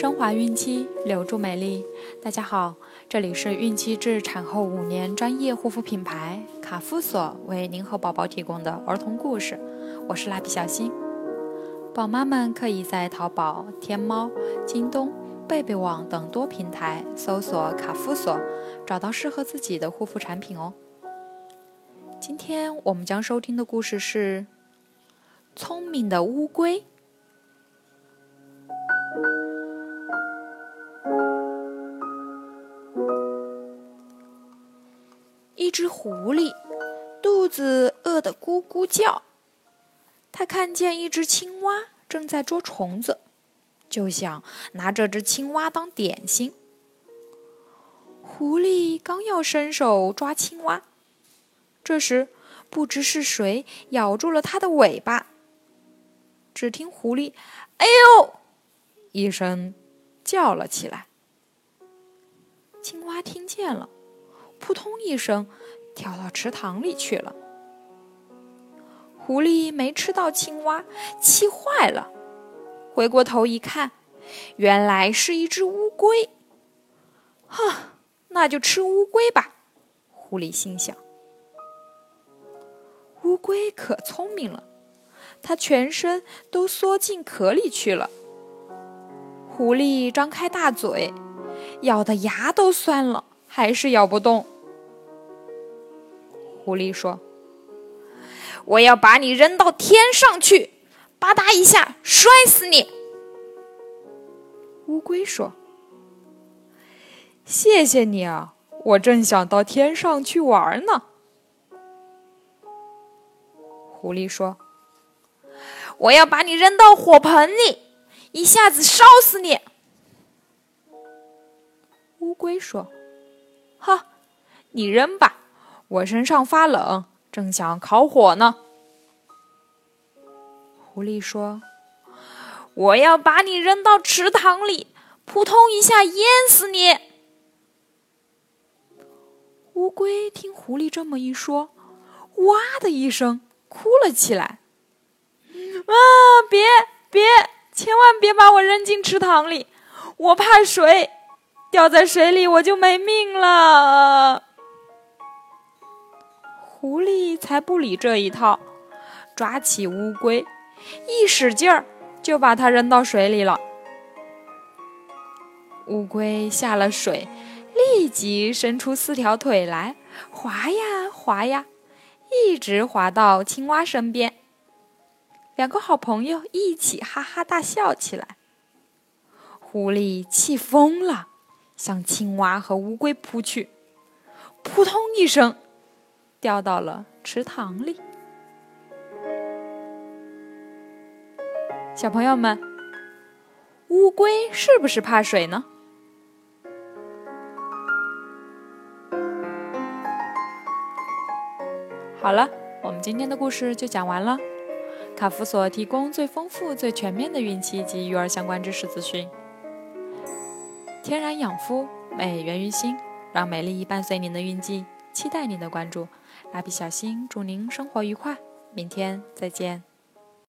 升华孕期，留住美丽。大家好，这里是孕期至产后五年专业护肤品牌卡夫索为您和宝宝提供的儿童故事。我是蜡笔小新。宝妈们可以在淘宝、天猫、京东、贝贝网等多平台搜索卡夫索，找到适合自己的护肤产品哦。今天我们将收听的故事是《聪明的乌龟》。一只狐狸肚子饿得咕咕叫，它看见一只青蛙正在捉虫子，就想拿这只青蛙当点心。狐狸刚要伸手抓青蛙，这时不知是谁咬住了它的尾巴。只听狐狸“哎呦”一声叫了起来，青蛙听见了。扑通一声，跳到池塘里去了。狐狸没吃到青蛙，气坏了，回过头一看，原来是一只乌龟。哼，那就吃乌龟吧。狐狸心想。乌龟可聪明了，它全身都缩进壳里去了。狐狸张开大嘴，咬的牙都酸了。还是咬不动。狐狸说：“我要把你扔到天上去，吧嗒一下摔死你。”乌龟说：“谢谢你啊，我正想到天上去玩呢。”狐狸说：“我要把你扔到火盆里，一下子烧死你。”乌龟说。哈，你扔吧，我身上发冷，正想烤火呢。狐狸说：“我要把你扔到池塘里，扑通一下淹死你。”乌龟听狐狸这么一说，哇的一声哭了起来。啊，别别，千万别把我扔进池塘里，我怕水。掉在水里，我就没命了。狐狸才不理这一套，抓起乌龟，一使劲儿就把它扔到水里了。乌龟下了水，立即伸出四条腿来，滑呀滑呀，一直滑到青蛙身边。两个好朋友一起哈哈大笑起来。狐狸气疯了。向青蛙和乌龟扑去，扑通一声，掉到了池塘里。小朋友们，乌龟是不是怕水呢？好了，我们今天的故事就讲完了。卡夫所提供最丰富、最全面的孕期及育儿相关知识资讯。天然养肤，美源于心，让美丽伴随您的孕期，期待您的关注。蜡笔小新祝您生活愉快，明天再见。